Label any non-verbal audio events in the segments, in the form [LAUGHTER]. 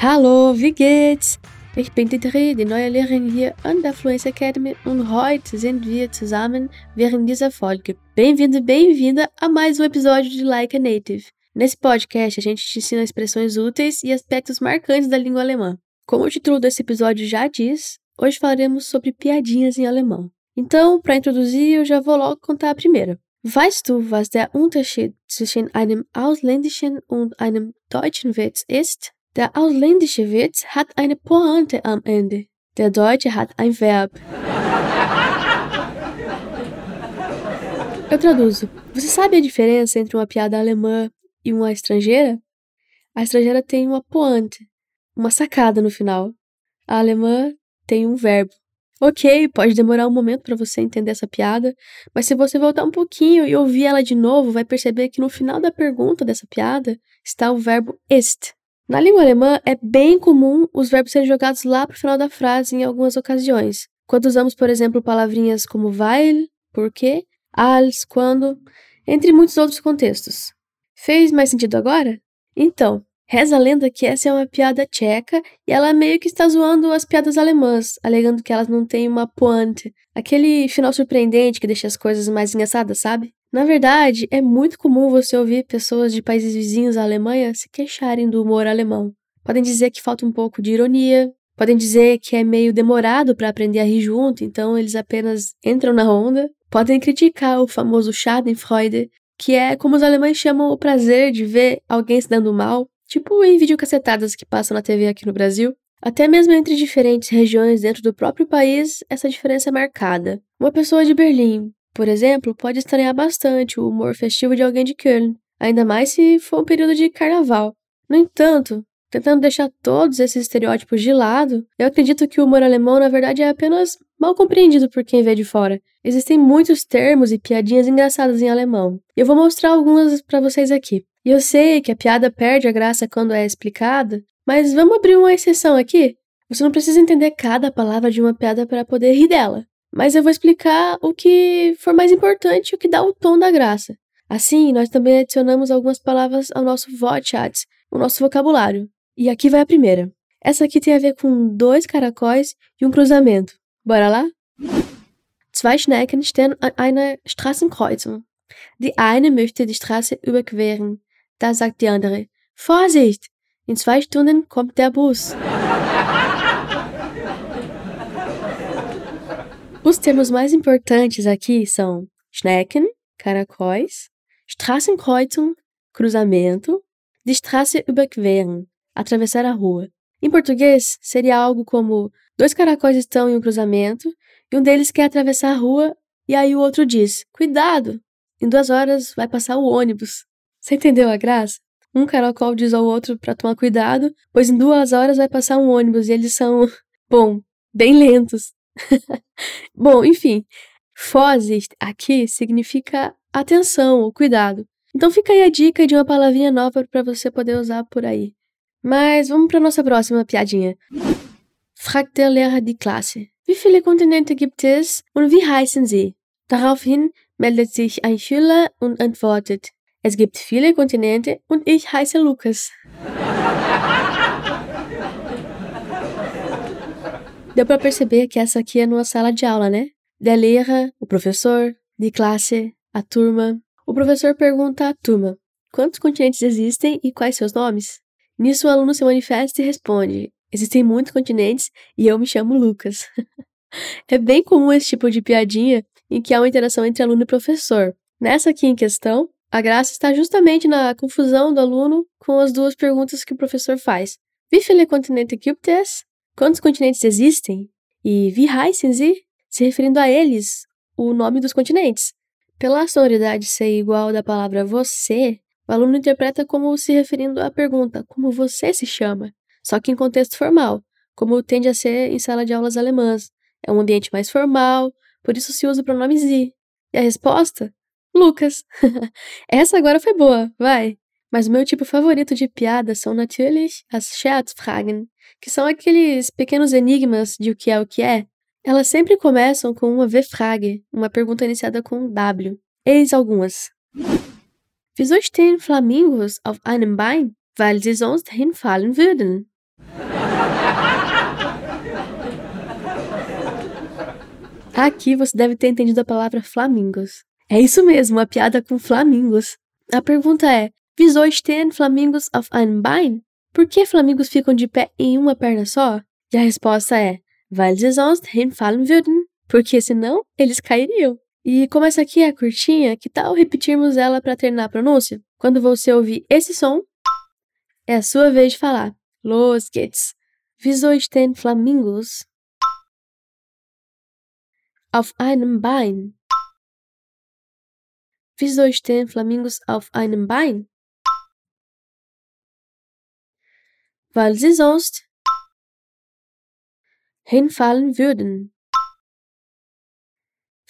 Hallo, wie geht's? Ich bin die Dreh, die neue Lehrerin hier an der Fluency Academy und heute sind wir zusammen während dieser Folge. Bem-vindo, bem-vinda a mais um episódio de Like a Native. Nesse podcast, a gente te ensina expressões úteis e aspectos marcantes da língua alemã. Como o título desse episódio já diz, hoje falaremos sobre piadinhas em alemão. Então, para introduzir, eu já vou logo contar a primeira. Weißt du, was der Unterschied zwischen einem ausländischen und einem deutschen Witz ist? Der ausländische Witz hat eine Pointe am Ende. Der deutsche hat ein Verb. Eu traduzo. Você sabe a diferença entre uma piada alemã e uma estrangeira? A estrangeira tem uma pointe, uma sacada no final. A alemã tem um verbo. Ok, pode demorar um momento para você entender essa piada, mas se você voltar um pouquinho e ouvir ela de novo, vai perceber que no final da pergunta dessa piada está o verbo ist. Na língua alemã, é bem comum os verbos serem jogados lá para o final da frase em algumas ocasiões. Quando usamos, por exemplo, palavrinhas como weil, porque, als, quando, entre muitos outros contextos. Fez mais sentido agora? Então, Reza a lenda que essa é uma piada tcheca e ela meio que está zoando as piadas alemãs, alegando que elas não têm uma pointe, aquele final surpreendente que deixa as coisas mais engraçadas, sabe? Na verdade, é muito comum você ouvir pessoas de países vizinhos à Alemanha se queixarem do humor alemão. Podem dizer que falta um pouco de ironia, podem dizer que é meio demorado para aprender a rir junto, então eles apenas entram na onda. Podem criticar o famoso Schadenfreude, que é como os alemães chamam o prazer de ver alguém se dando mal, tipo em videocacetadas que passam na TV aqui no Brasil. Até mesmo entre diferentes regiões dentro do próprio país, essa diferença é marcada. Uma pessoa de Berlim, por exemplo, pode estranhar bastante o humor festivo de alguém de Köln, ainda mais se for um período de carnaval. No entanto, tentando deixar todos esses estereótipos de lado, eu acredito que o humor alemão na verdade é apenas mal compreendido por quem vê de fora. Existem muitos termos e piadinhas engraçadas em alemão. Eu vou mostrar algumas para vocês aqui. E eu sei que a piada perde a graça quando é explicada, mas vamos abrir uma exceção aqui? Você não precisa entender cada palavra de uma piada para poder rir dela. Mas eu vou explicar o que for mais importante o que dá o tom da graça. Assim, nós também adicionamos algumas palavras ao nosso Wortschatz, o nosso vocabulário. E aqui vai a primeira. Essa aqui tem a ver com dois caracóis e um cruzamento. Bora lá? Zwei Schnecken stehen an einer Straßenkreuzung. Die eine möchte die Straße überqueren. Da sagt die andere, Vorsicht, in zwei Stunden kommt der Bus. Os termos mais importantes aqui são Schnecken, caracóis, Straßenkreuzung, cruzamento, die Straße überqueren, atravessar a rua. Em português, seria algo como dois caracóis estão em um cruzamento e um deles quer atravessar a rua e aí o outro diz: Cuidado, em duas horas vai passar o ônibus. Você entendeu a graça? Um caracol diz ao outro para tomar cuidado, pois em duas horas vai passar um ônibus e eles são, [LAUGHS] bom, bem lentos. [LAUGHS] bom, enfim, Vorsicht aqui significa atenção ou cuidado. Então fica aí a dica de uma palavrinha nova para você poder usar por aí. Mas vamos para nossa próxima piadinha. Fragt der Lehrer die Klasse. Wie viele Kontinente gibt es und wie heißen sie? Daraufhin meldet sich ein Schüler und antwortet, Es gibt viele Kontinente und ich heiße Lucas. Deu para perceber que essa aqui é numa sala de aula, né? Der o professor, die Klasse, a turma. O professor pergunta à turma: quantos continentes existem e quais seus nomes? Nisso o aluno se manifesta e responde: existem muitos continentes e eu me chamo Lucas. [LAUGHS] é bem comum esse tipo de piadinha em que há uma interação entre aluno e professor. Nessa aqui em questão, a graça está justamente na confusão do aluno com as duas perguntas que o professor faz. Wie viele Kontinente gibt es? Quantos continentes existem? E wie heißen sie? Se referindo a eles, o nome dos continentes. Pela sonoridade ser igual da palavra você, o aluno interpreta como se referindo à pergunta como você se chama, só que em contexto formal, como tende a ser em sala de aulas alemãs. É um ambiente mais formal, por isso se usa o pronome sie. E a resposta? Lucas. [LAUGHS] Essa agora foi boa, vai. Mas o meu tipo favorito de piada são natürlich as Scherzfragen, que são aqueles pequenos enigmas de o que é o que é. Elas sempre começam com uma W-Frage, uma pergunta iniciada com W. Eis algumas. Wieso stehen Flamingos auf einem Bein? Weil sie sonst hinfallen würden. Aqui você deve ter entendido a palavra flamingos. É isso mesmo, uma piada com flamingos. A pergunta é: Wieso stehen Flamingos auf einem Bein? Por que flamingos ficam de pé em uma perna só? E a resposta é: Weil sie sonst hinfallen würden. Porque senão eles cairiam. E como essa aqui é curtinha, que tal repetirmos ela para treinar a pronúncia? Quando você ouvir esse som, é a sua vez de falar. Los geht's. Wieso stehen Flamingos auf einem Bein? Wieso Flamingos auf einem Bein? Weil sie sonst hinfallen würden.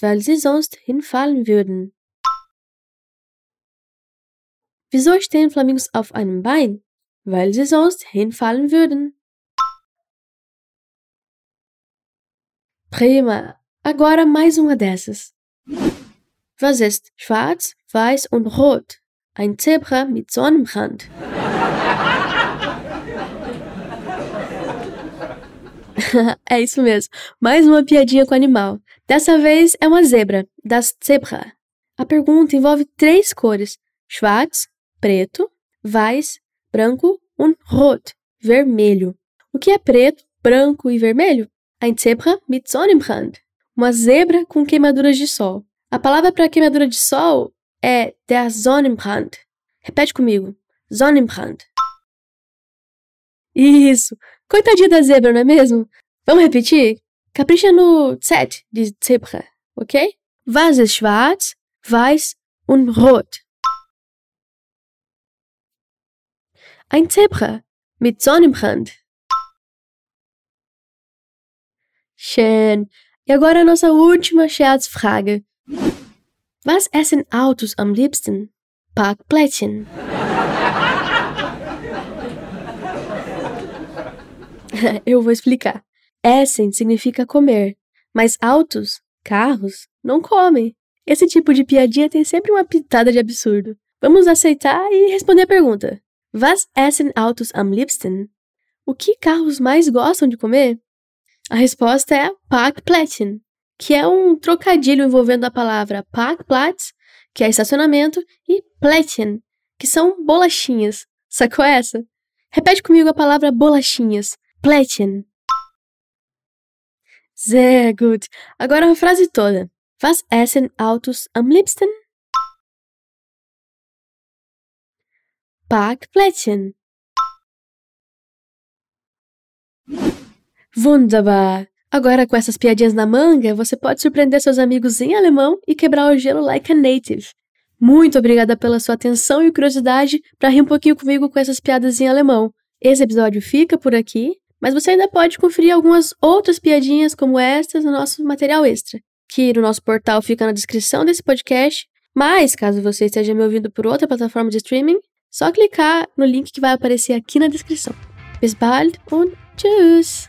Weil sie sonst hinfallen würden. Wieso stehen Flamingos auf einem Bein? Weil sie sonst hinfallen würden. Prima! Agora mais uma dessas. Was ist schwarz, weiß und rot? Ein Zebra mit Sonnenbrand. [LAUGHS] é isso mesmo. Mais uma piadinha com animal. Dessa vez é uma zebra, das Zebra. A pergunta envolve três cores: schwarz, preto, weiß, branco und rot, vermelho. O que é preto, branco e vermelho? Ein Zebra mit Sonnenbrand. Uma zebra com queimaduras de sol. A palavra para queimadura de sol é der Sonnenbrand. Repete comigo. Sonnenbrand. Isso. Coitadinha da zebra, não é mesmo? Vamos repetir? Capricha no Z de Zebra, ok? Was ist schwarz, weiß und rot? Ein Zebra mit Sonnenbrand. Schön. E agora a nossa última Scherzfrage. Was essen Autos am liebsten? Parkplättchen. [LAUGHS] Eu vou explicar. Essen significa comer, mas autos, carros, não comem. Esse tipo de piadinha tem sempre uma pitada de absurdo. Vamos aceitar e responder a pergunta. Was essen Autos am liebsten? O que carros mais gostam de comer? A resposta é Parkplättchen, que é um trocadilho envolvendo a palavra Parkplatz, que é estacionamento, e Plättchen, que são bolachinhas. Sacou essa? Repete comigo a palavra bolachinhas. Plättchen. Sehr gut. Agora a frase toda. Was essen Autos am liebsten? Parkplättchen. Wunderbar! Agora, com essas piadinhas na manga, você pode surpreender seus amigos em alemão e quebrar o gelo like a native. Muito obrigada pela sua atenção e curiosidade para rir um pouquinho comigo com essas piadas em alemão. Esse episódio fica por aqui, mas você ainda pode conferir algumas outras piadinhas como estas no nosso material extra, que no nosso portal fica na descrição desse podcast. Mas, caso você esteja me ouvindo por outra plataforma de streaming, só clicar no link que vai aparecer aqui na descrição. Bis bald und tschüss!